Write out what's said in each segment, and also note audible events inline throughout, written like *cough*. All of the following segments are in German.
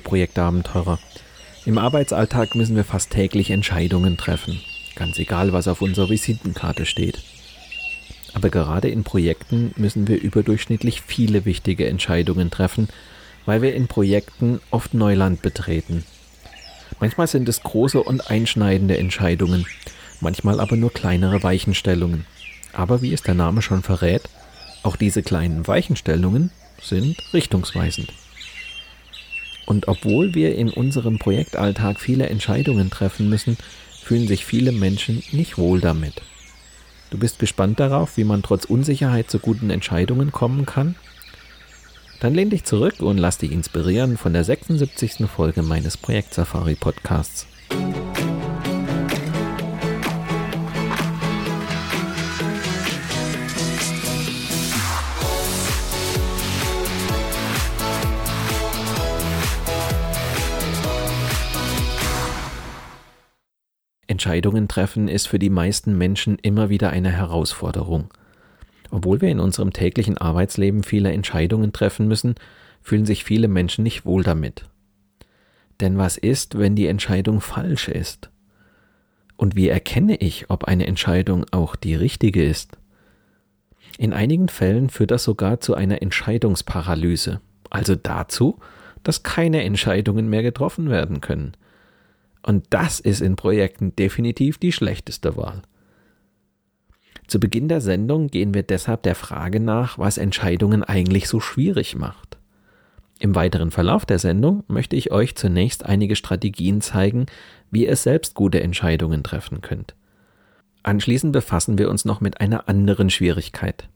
Liebe Projektabenteurer. Im Arbeitsalltag müssen wir fast täglich Entscheidungen treffen, ganz egal, was auf unserer Visitenkarte steht. Aber gerade in Projekten müssen wir überdurchschnittlich viele wichtige Entscheidungen treffen, weil wir in Projekten oft Neuland betreten. Manchmal sind es große und einschneidende Entscheidungen, manchmal aber nur kleinere Weichenstellungen. Aber wie es der Name schon verrät, auch diese kleinen Weichenstellungen sind richtungsweisend. Und obwohl wir in unserem Projektalltag viele Entscheidungen treffen müssen, fühlen sich viele Menschen nicht wohl damit. Du bist gespannt darauf, wie man trotz Unsicherheit zu guten Entscheidungen kommen kann? Dann lehn dich zurück und lass dich inspirieren von der 76. Folge meines Projekt Safari Podcasts. Entscheidungen treffen ist für die meisten Menschen immer wieder eine Herausforderung. Obwohl wir in unserem täglichen Arbeitsleben viele Entscheidungen treffen müssen, fühlen sich viele Menschen nicht wohl damit. Denn was ist, wenn die Entscheidung falsch ist? Und wie erkenne ich, ob eine Entscheidung auch die richtige ist? In einigen Fällen führt das sogar zu einer Entscheidungsparalyse, also dazu, dass keine Entscheidungen mehr getroffen werden können. Und das ist in Projekten definitiv die schlechteste Wahl. Zu Beginn der Sendung gehen wir deshalb der Frage nach, was Entscheidungen eigentlich so schwierig macht. Im weiteren Verlauf der Sendung möchte ich euch zunächst einige Strategien zeigen, wie ihr selbst gute Entscheidungen treffen könnt. Anschließend befassen wir uns noch mit einer anderen Schwierigkeit,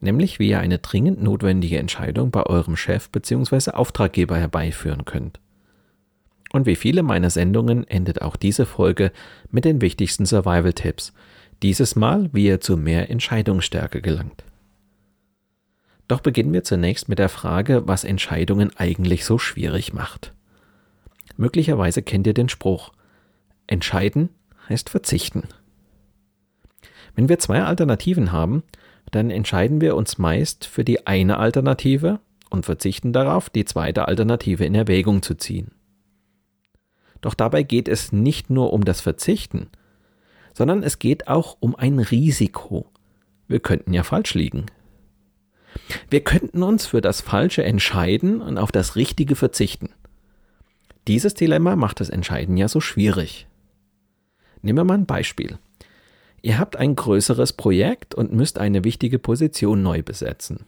nämlich wie ihr eine dringend notwendige Entscheidung bei eurem Chef bzw. Auftraggeber herbeiführen könnt. Und wie viele meiner Sendungen endet auch diese Folge mit den wichtigsten Survival-Tipps. Dieses Mal, wie ihr zu mehr Entscheidungsstärke gelangt. Doch beginnen wir zunächst mit der Frage, was Entscheidungen eigentlich so schwierig macht. Möglicherweise kennt ihr den Spruch, entscheiden heißt verzichten. Wenn wir zwei Alternativen haben, dann entscheiden wir uns meist für die eine Alternative und verzichten darauf, die zweite Alternative in Erwägung zu ziehen. Doch dabei geht es nicht nur um das Verzichten, sondern es geht auch um ein Risiko. Wir könnten ja falsch liegen. Wir könnten uns für das Falsche entscheiden und auf das Richtige verzichten. Dieses Dilemma macht das Entscheiden ja so schwierig. Nehmen wir mal ein Beispiel. Ihr habt ein größeres Projekt und müsst eine wichtige Position neu besetzen.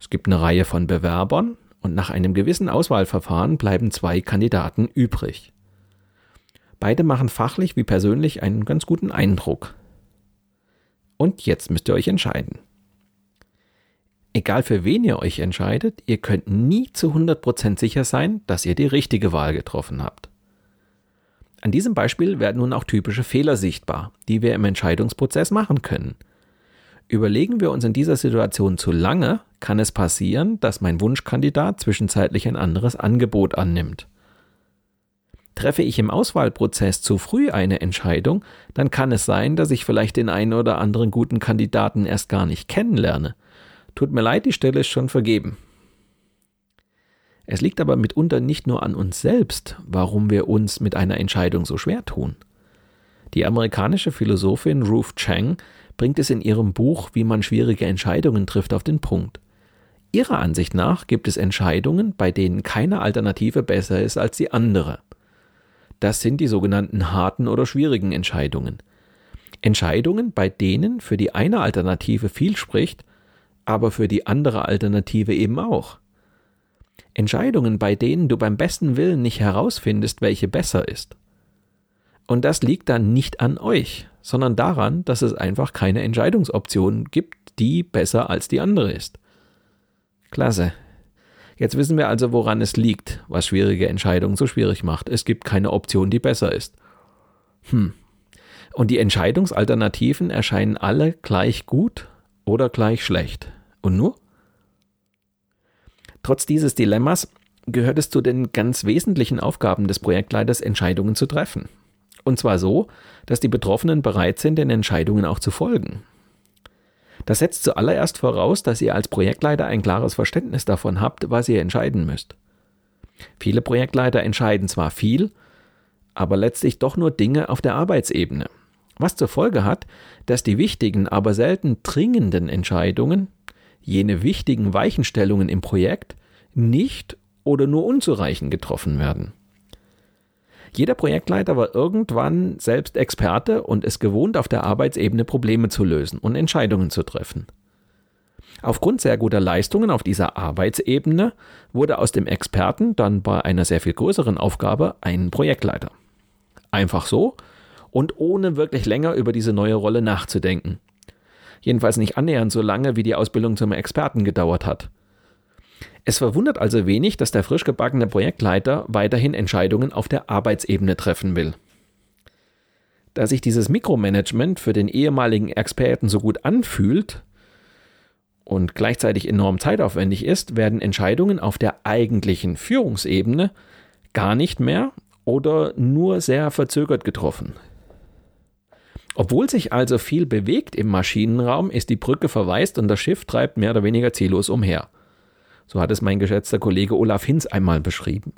Es gibt eine Reihe von Bewerbern und nach einem gewissen Auswahlverfahren bleiben zwei Kandidaten übrig. Beide machen fachlich wie persönlich einen ganz guten Eindruck. Und jetzt müsst ihr euch entscheiden. Egal für wen ihr euch entscheidet, ihr könnt nie zu 100% sicher sein, dass ihr die richtige Wahl getroffen habt. An diesem Beispiel werden nun auch typische Fehler sichtbar, die wir im Entscheidungsprozess machen können – Überlegen wir uns in dieser Situation zu lange, kann es passieren, dass mein Wunschkandidat zwischenzeitlich ein anderes Angebot annimmt. Treffe ich im Auswahlprozess zu früh eine Entscheidung, dann kann es sein, dass ich vielleicht den einen oder anderen guten Kandidaten erst gar nicht kennenlerne. Tut mir leid, die Stelle ist schon vergeben. Es liegt aber mitunter nicht nur an uns selbst, warum wir uns mit einer Entscheidung so schwer tun. Die amerikanische Philosophin Ruth Chang bringt es in ihrem Buch Wie man schwierige Entscheidungen trifft auf den Punkt. Ihrer Ansicht nach gibt es Entscheidungen, bei denen keine Alternative besser ist als die andere. Das sind die sogenannten harten oder schwierigen Entscheidungen. Entscheidungen, bei denen für die eine Alternative viel spricht, aber für die andere Alternative eben auch. Entscheidungen, bei denen du beim besten Willen nicht herausfindest, welche besser ist. Und das liegt dann nicht an euch, sondern daran, dass es einfach keine Entscheidungsoption gibt, die besser als die andere ist. Klasse. Jetzt wissen wir also, woran es liegt, was schwierige Entscheidungen so schwierig macht. Es gibt keine Option, die besser ist. Hm. Und die Entscheidungsalternativen erscheinen alle gleich gut oder gleich schlecht. Und nur? Trotz dieses Dilemmas gehört es zu den ganz wesentlichen Aufgaben des Projektleiters, Entscheidungen zu treffen. Und zwar so, dass die Betroffenen bereit sind, den Entscheidungen auch zu folgen. Das setzt zuallererst voraus, dass ihr als Projektleiter ein klares Verständnis davon habt, was ihr entscheiden müsst. Viele Projektleiter entscheiden zwar viel, aber letztlich doch nur Dinge auf der Arbeitsebene, was zur Folge hat, dass die wichtigen, aber selten dringenden Entscheidungen jene wichtigen Weichenstellungen im Projekt nicht oder nur unzureichend getroffen werden. Jeder Projektleiter war irgendwann selbst Experte und es gewohnt, auf der Arbeitsebene Probleme zu lösen und Entscheidungen zu treffen. Aufgrund sehr guter Leistungen auf dieser Arbeitsebene wurde aus dem Experten dann bei einer sehr viel größeren Aufgabe ein Projektleiter. Einfach so und ohne wirklich länger über diese neue Rolle nachzudenken jedenfalls nicht annähernd so lange, wie die Ausbildung zum Experten gedauert hat. Es verwundert also wenig, dass der frisch gebackene Projektleiter weiterhin Entscheidungen auf der Arbeitsebene treffen will. Da sich dieses Mikromanagement für den ehemaligen Experten so gut anfühlt und gleichzeitig enorm zeitaufwendig ist, werden Entscheidungen auf der eigentlichen Führungsebene gar nicht mehr oder nur sehr verzögert getroffen. Obwohl sich also viel bewegt im Maschinenraum, ist die Brücke verwaist und das Schiff treibt mehr oder weniger ziellos umher. So hat es mein geschätzter Kollege Olaf Hinz einmal beschrieben.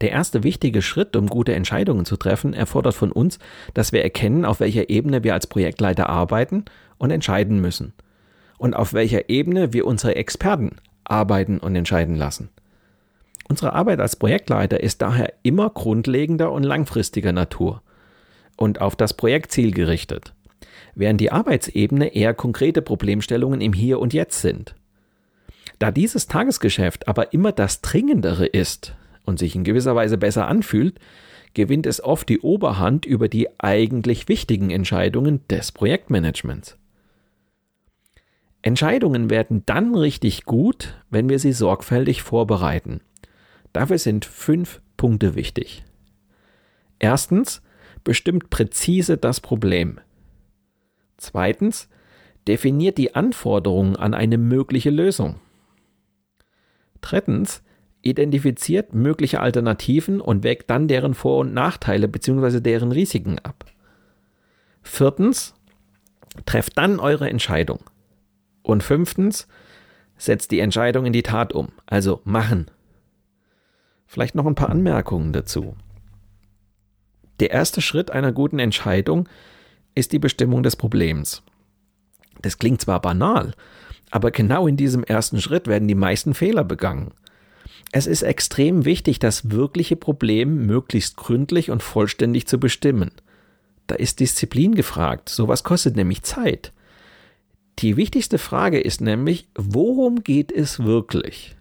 Der erste wichtige Schritt, um gute Entscheidungen zu treffen, erfordert von uns, dass wir erkennen, auf welcher Ebene wir als Projektleiter arbeiten und entscheiden müssen. Und auf welcher Ebene wir unsere Experten arbeiten und entscheiden lassen. Unsere Arbeit als Projektleiter ist daher immer grundlegender und langfristiger Natur und auf das Projektziel gerichtet, während die Arbeitsebene eher konkrete Problemstellungen im Hier und Jetzt sind. Da dieses Tagesgeschäft aber immer das Dringendere ist und sich in gewisser Weise besser anfühlt, gewinnt es oft die Oberhand über die eigentlich wichtigen Entscheidungen des Projektmanagements. Entscheidungen werden dann richtig gut, wenn wir sie sorgfältig vorbereiten. Dafür sind fünf Punkte wichtig. Erstens, bestimmt präzise das Problem. Zweitens, definiert die Anforderungen an eine mögliche Lösung. Drittens, identifiziert mögliche Alternativen und wägt dann deren Vor- und Nachteile bzw. deren Risiken ab. Viertens, trefft dann eure Entscheidung. Und fünftens, setzt die Entscheidung in die Tat um, also machen. Vielleicht noch ein paar Anmerkungen dazu. Der erste Schritt einer guten Entscheidung ist die Bestimmung des Problems. Das klingt zwar banal, aber genau in diesem ersten Schritt werden die meisten Fehler begangen. Es ist extrem wichtig, das wirkliche Problem möglichst gründlich und vollständig zu bestimmen. Da ist Disziplin gefragt, sowas kostet nämlich Zeit. Die wichtigste Frage ist nämlich, worum geht es wirklich?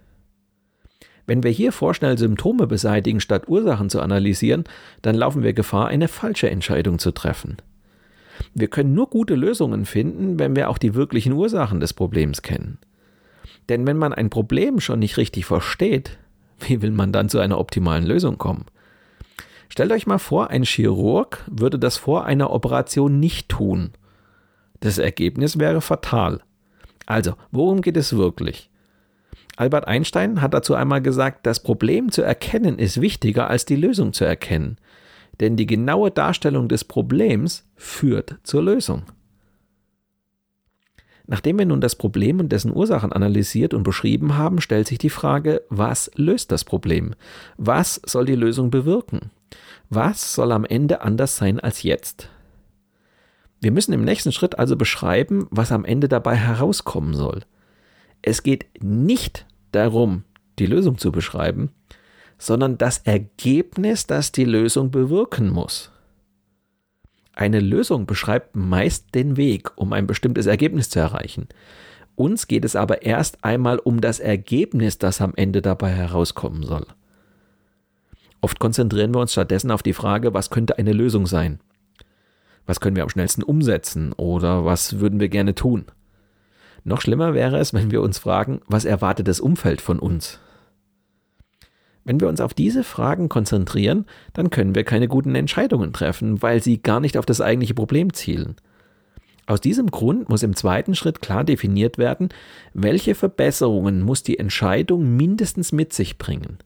Wenn wir hier vorschnell Symptome beseitigen, statt Ursachen zu analysieren, dann laufen wir Gefahr, eine falsche Entscheidung zu treffen. Wir können nur gute Lösungen finden, wenn wir auch die wirklichen Ursachen des Problems kennen. Denn wenn man ein Problem schon nicht richtig versteht, *laughs* wie will man dann zu einer optimalen Lösung kommen? Stellt euch mal vor, ein Chirurg würde das vor einer Operation nicht tun. Das Ergebnis wäre fatal. Also, worum geht es wirklich? Albert Einstein hat dazu einmal gesagt, das Problem zu erkennen ist wichtiger als die Lösung zu erkennen. Denn die genaue Darstellung des Problems führt zur Lösung. Nachdem wir nun das Problem und dessen Ursachen analysiert und beschrieben haben, stellt sich die Frage, was löst das Problem? Was soll die Lösung bewirken? Was soll am Ende anders sein als jetzt? Wir müssen im nächsten Schritt also beschreiben, was am Ende dabei herauskommen soll. Es geht nicht darum, die Lösung zu beschreiben, sondern das Ergebnis, das die Lösung bewirken muss. Eine Lösung beschreibt meist den Weg, um ein bestimmtes Ergebnis zu erreichen. Uns geht es aber erst einmal um das Ergebnis, das am Ende dabei herauskommen soll. Oft konzentrieren wir uns stattdessen auf die Frage, was könnte eine Lösung sein? Was können wir am schnellsten umsetzen oder was würden wir gerne tun? Noch schlimmer wäre es, wenn wir uns fragen, was erwartet das Umfeld von uns? Wenn wir uns auf diese Fragen konzentrieren, dann können wir keine guten Entscheidungen treffen, weil sie gar nicht auf das eigentliche Problem zielen. Aus diesem Grund muss im zweiten Schritt klar definiert werden, welche Verbesserungen muss die Entscheidung mindestens mit sich bringen.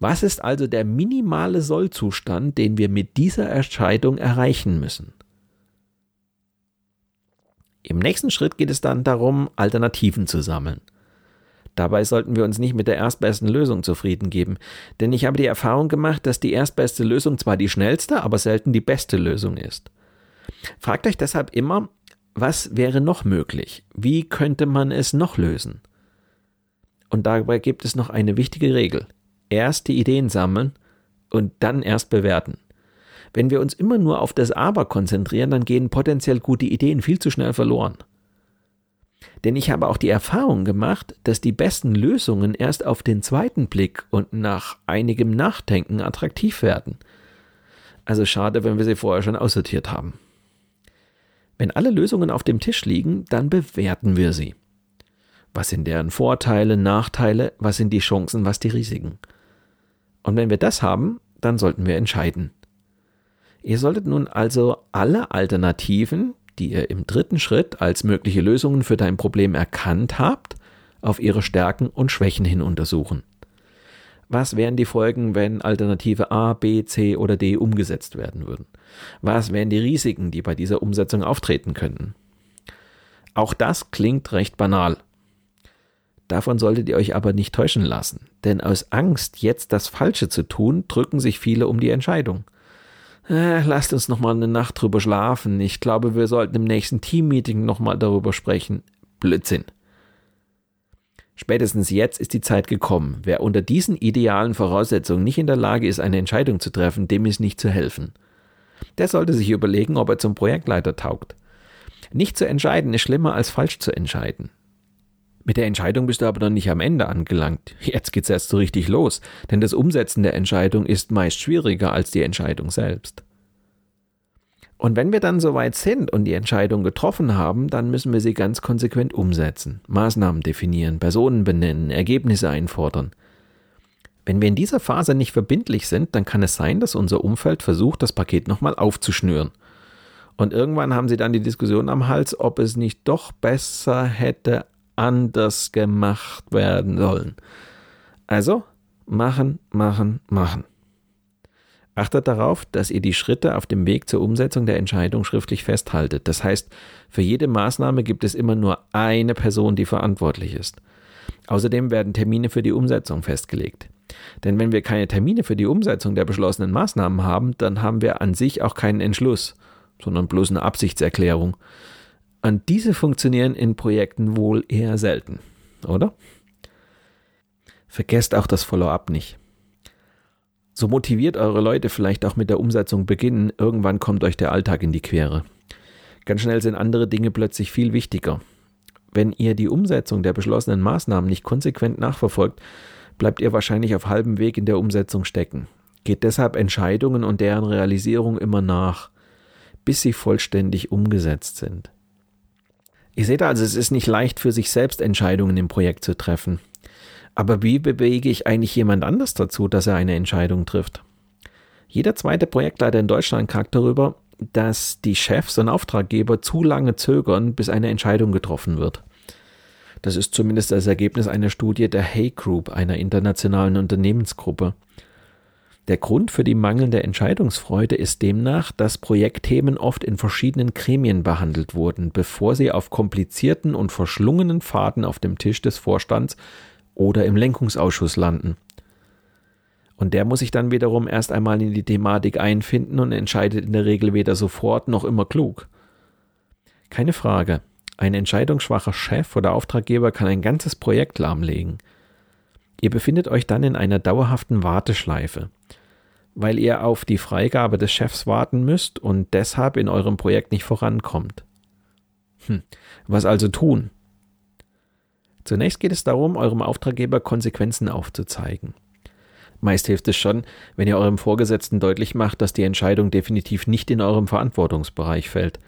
Was ist also der minimale Sollzustand, den wir mit dieser Entscheidung erreichen müssen? Im nächsten Schritt geht es dann darum, Alternativen zu sammeln. Dabei sollten wir uns nicht mit der erstbesten Lösung zufrieden geben, denn ich habe die Erfahrung gemacht, dass die erstbeste Lösung zwar die schnellste, aber selten die beste Lösung ist. Fragt euch deshalb immer, was wäre noch möglich? Wie könnte man es noch lösen? Und dabei gibt es noch eine wichtige Regel. Erst die Ideen sammeln und dann erst bewerten. Wenn wir uns immer nur auf das Aber konzentrieren, dann gehen potenziell gute Ideen viel zu schnell verloren. Denn ich habe auch die Erfahrung gemacht, dass die besten Lösungen erst auf den zweiten Blick und nach einigem Nachdenken attraktiv werden. Also schade, wenn wir sie vorher schon aussortiert haben. Wenn alle Lösungen auf dem Tisch liegen, dann bewerten wir sie. Was sind deren Vorteile, Nachteile, was sind die Chancen, was die Risiken? Und wenn wir das haben, dann sollten wir entscheiden. Ihr solltet nun also alle Alternativen, die ihr im dritten Schritt als mögliche Lösungen für dein Problem erkannt habt, auf ihre Stärken und Schwächen hin untersuchen. Was wären die Folgen, wenn Alternative A, B, C oder D umgesetzt werden würden? Was wären die Risiken, die bei dieser Umsetzung auftreten könnten? Auch das klingt recht banal. Davon solltet ihr euch aber nicht täuschen lassen, denn aus Angst, jetzt das Falsche zu tun, drücken sich viele um die Entscheidung äh, lasst uns noch mal eine Nacht drüber schlafen. Ich glaube, wir sollten im nächsten Teammeeting noch mal darüber sprechen. Blödsinn. Spätestens jetzt ist die Zeit gekommen. Wer unter diesen idealen Voraussetzungen nicht in der Lage ist, eine Entscheidung zu treffen, dem ist nicht zu helfen. Der sollte sich überlegen, ob er zum Projektleiter taugt. Nicht zu entscheiden ist schlimmer als falsch zu entscheiden. Mit der Entscheidung bist du aber noch nicht am Ende angelangt. Jetzt geht's erst so richtig los, denn das Umsetzen der Entscheidung ist meist schwieriger als die Entscheidung selbst. Und wenn wir dann soweit sind und die Entscheidung getroffen haben, dann müssen wir sie ganz konsequent umsetzen, Maßnahmen definieren, Personen benennen, Ergebnisse einfordern. Wenn wir in dieser Phase nicht verbindlich sind, dann kann es sein, dass unser Umfeld versucht, das Paket nochmal aufzuschnüren. Und irgendwann haben sie dann die Diskussion am Hals, ob es nicht doch besser hätte anders gemacht werden sollen. Also machen, machen, machen. Achtet darauf, dass ihr die Schritte auf dem Weg zur Umsetzung der Entscheidung schriftlich festhaltet. Das heißt, für jede Maßnahme gibt es immer nur eine Person, die verantwortlich ist. Außerdem werden Termine für die Umsetzung festgelegt. Denn wenn wir keine Termine für die Umsetzung der beschlossenen Maßnahmen haben, dann haben wir an sich auch keinen Entschluss, sondern bloß eine Absichtserklärung. Und diese funktionieren in Projekten wohl eher selten, oder? Vergesst auch das Follow-up nicht. So motiviert eure Leute vielleicht auch mit der Umsetzung beginnen, irgendwann kommt euch der Alltag in die Quere. Ganz schnell sind andere Dinge plötzlich viel wichtiger. Wenn ihr die Umsetzung der beschlossenen Maßnahmen nicht konsequent nachverfolgt, bleibt ihr wahrscheinlich auf halbem Weg in der Umsetzung stecken. Geht deshalb Entscheidungen und deren Realisierung immer nach, bis sie vollständig umgesetzt sind. Ihr seht also, es ist nicht leicht für sich selbst Entscheidungen im Projekt zu treffen. Aber wie bewege ich eigentlich jemand anders dazu, dass er eine Entscheidung trifft? Jeder zweite Projektleiter in Deutschland klagt darüber, dass die Chefs und Auftraggeber zu lange zögern, bis eine Entscheidung getroffen wird. Das ist zumindest das Ergebnis einer Studie der Hay Group, einer internationalen Unternehmensgruppe. Der Grund für die mangelnde Entscheidungsfreude ist demnach, dass Projektthemen oft in verschiedenen Gremien behandelt wurden, bevor sie auf komplizierten und verschlungenen Pfaden auf dem Tisch des Vorstands oder im Lenkungsausschuss landen. Und der muss sich dann wiederum erst einmal in die Thematik einfinden und entscheidet in der Regel weder sofort noch immer klug. Keine Frage, ein entscheidungsschwacher Chef oder Auftraggeber kann ein ganzes Projekt lahmlegen. Ihr befindet euch dann in einer dauerhaften Warteschleife, weil ihr auf die Freigabe des Chefs warten müsst und deshalb in eurem Projekt nicht vorankommt. Hm. Was also tun? Zunächst geht es darum, eurem Auftraggeber Konsequenzen aufzuzeigen. Meist hilft es schon, wenn ihr eurem Vorgesetzten deutlich macht, dass die Entscheidung definitiv nicht in eurem Verantwortungsbereich fällt.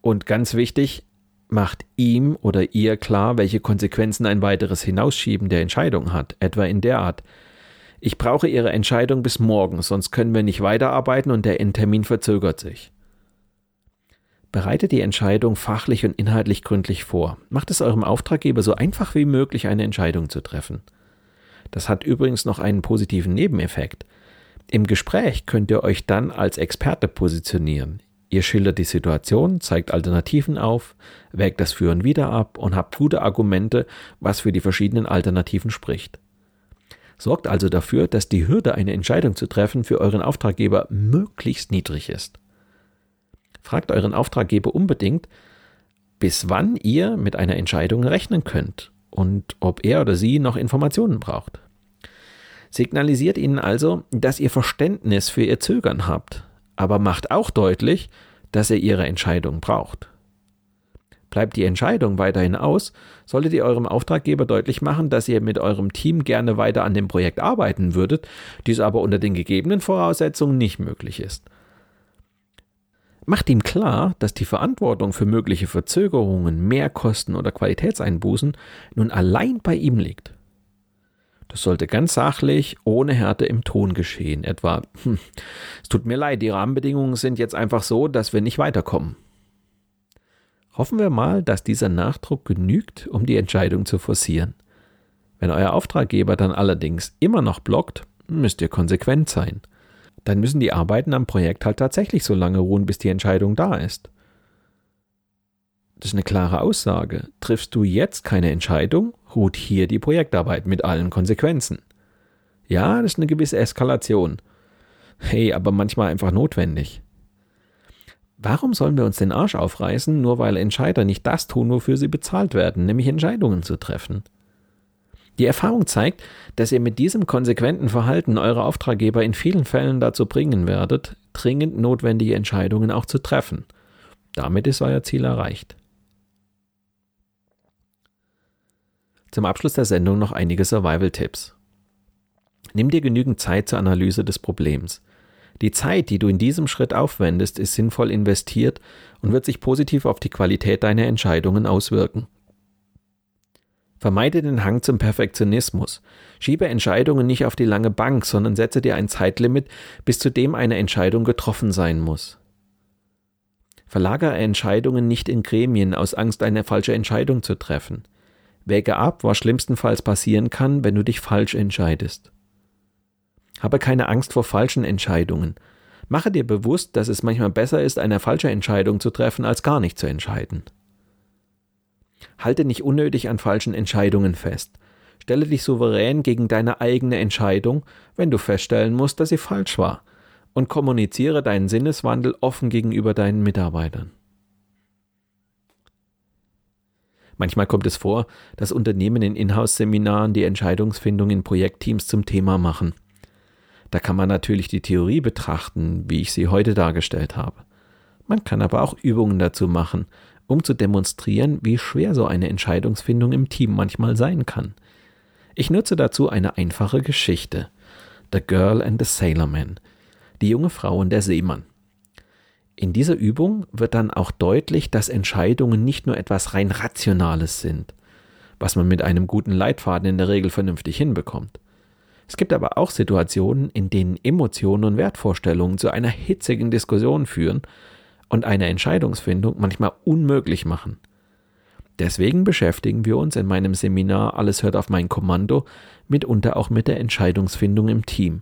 Und ganz wichtig, macht ihm oder ihr klar, welche Konsequenzen ein weiteres Hinausschieben der Entscheidung hat, etwa in der Art Ich brauche Ihre Entscheidung bis morgen, sonst können wir nicht weiterarbeiten und der Endtermin verzögert sich. Bereitet die Entscheidung fachlich und inhaltlich gründlich vor. Macht es eurem Auftraggeber so einfach wie möglich, eine Entscheidung zu treffen. Das hat übrigens noch einen positiven Nebeneffekt. Im Gespräch könnt ihr euch dann als Experte positionieren. Ihr schildert die Situation, zeigt Alternativen auf, wägt das Führen wieder ab und habt gute Argumente, was für die verschiedenen Alternativen spricht. Sorgt also dafür, dass die Hürde, eine Entscheidung zu treffen, für euren Auftraggeber möglichst niedrig ist. Fragt euren Auftraggeber unbedingt, bis wann ihr mit einer Entscheidung rechnen könnt und ob er oder sie noch Informationen braucht. Signalisiert ihnen also, dass ihr Verständnis für ihr Zögern habt, aber macht auch deutlich, dass er ihre Entscheidung braucht. Bleibt die Entscheidung weiterhin aus, solltet ihr eurem Auftraggeber deutlich machen, dass ihr mit eurem Team gerne weiter an dem Projekt arbeiten würdet, dies aber unter den gegebenen Voraussetzungen nicht möglich ist. Macht ihm klar, dass die Verantwortung für mögliche Verzögerungen, Mehrkosten oder Qualitätseinbußen nun allein bei ihm liegt. Das sollte ganz sachlich, ohne Härte im Ton geschehen. Etwa, hm, es tut mir leid, die Rahmenbedingungen sind jetzt einfach so, dass wir nicht weiterkommen. Hoffen wir mal, dass dieser Nachdruck genügt, um die Entscheidung zu forcieren. Wenn euer Auftraggeber dann allerdings immer noch blockt, müsst ihr konsequent sein. Dann müssen die Arbeiten am Projekt halt tatsächlich so lange ruhen, bis die Entscheidung da ist. Das ist eine klare Aussage. Triffst du jetzt keine Entscheidung, ruht hier die Projektarbeit mit allen Konsequenzen. Ja, das ist eine gewisse Eskalation. Hey, aber manchmal einfach notwendig. Warum sollen wir uns den Arsch aufreißen, nur weil Entscheider nicht das tun, wofür sie bezahlt werden, nämlich Entscheidungen zu treffen? Die Erfahrung zeigt, dass ihr mit diesem konsequenten Verhalten eure Auftraggeber in vielen Fällen dazu bringen werdet, dringend notwendige Entscheidungen auch zu treffen. Damit ist euer Ziel erreicht. Zum Abschluss der Sendung noch einige Survival-Tipps. Nimm dir genügend Zeit zur Analyse des Problems. Die Zeit, die du in diesem Schritt aufwendest, ist sinnvoll investiert und wird sich positiv auf die Qualität deiner Entscheidungen auswirken. Vermeide den Hang zum Perfektionismus. Schiebe Entscheidungen nicht auf die lange Bank, sondern setze dir ein Zeitlimit, bis zu dem eine Entscheidung getroffen sein muss. Verlagere Entscheidungen nicht in Gremien aus Angst, eine falsche Entscheidung zu treffen. Wäge ab, was schlimmstenfalls passieren kann, wenn du dich falsch entscheidest. Habe keine Angst vor falschen Entscheidungen. Mache dir bewusst, dass es manchmal besser ist, eine falsche Entscheidung zu treffen, als gar nicht zu entscheiden. Halte nicht unnötig an falschen Entscheidungen fest. Stelle dich souverän gegen deine eigene Entscheidung, wenn du feststellen musst, dass sie falsch war, und kommuniziere deinen Sinneswandel offen gegenüber deinen Mitarbeitern. Manchmal kommt es vor, dass Unternehmen in Inhouse-Seminaren die Entscheidungsfindung in Projektteams zum Thema machen. Da kann man natürlich die Theorie betrachten, wie ich sie heute dargestellt habe. Man kann aber auch Übungen dazu machen, um zu demonstrieren, wie schwer so eine Entscheidungsfindung im Team manchmal sein kann. Ich nutze dazu eine einfache Geschichte. The Girl and the Sailor Man. Die junge Frau und der Seemann. In dieser Übung wird dann auch deutlich, dass Entscheidungen nicht nur etwas rein Rationales sind, was man mit einem guten Leitfaden in der Regel vernünftig hinbekommt. Es gibt aber auch Situationen, in denen Emotionen und Wertvorstellungen zu einer hitzigen Diskussion führen und eine Entscheidungsfindung manchmal unmöglich machen. Deswegen beschäftigen wir uns in meinem Seminar Alles hört auf mein Kommando mitunter auch mit der Entscheidungsfindung im Team,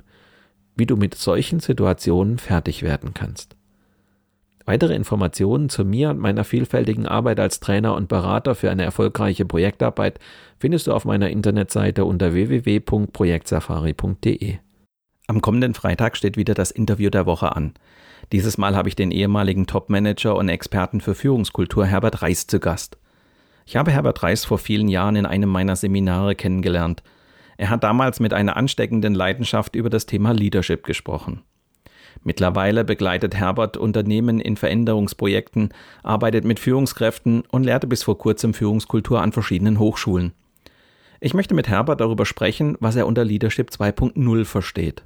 wie du mit solchen Situationen fertig werden kannst. Weitere Informationen zu mir und meiner vielfältigen Arbeit als Trainer und Berater für eine erfolgreiche Projektarbeit findest du auf meiner Internetseite unter www.projektsafari.de. Am kommenden Freitag steht wieder das Interview der Woche an. Dieses Mal habe ich den ehemaligen Topmanager und Experten für Führungskultur Herbert Reis zu Gast. Ich habe Herbert Reis vor vielen Jahren in einem meiner Seminare kennengelernt. Er hat damals mit einer ansteckenden Leidenschaft über das Thema Leadership gesprochen. Mittlerweile begleitet Herbert Unternehmen in Veränderungsprojekten, arbeitet mit Führungskräften und lehrte bis vor kurzem Führungskultur an verschiedenen Hochschulen. Ich möchte mit Herbert darüber sprechen, was er unter Leadership 2.0 versteht.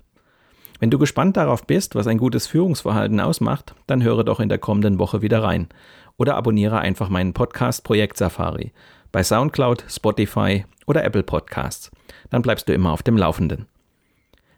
Wenn du gespannt darauf bist, was ein gutes Führungsverhalten ausmacht, dann höre doch in der kommenden Woche wieder rein oder abonniere einfach meinen Podcast Projekt Safari bei SoundCloud, Spotify oder Apple Podcasts. Dann bleibst du immer auf dem Laufenden.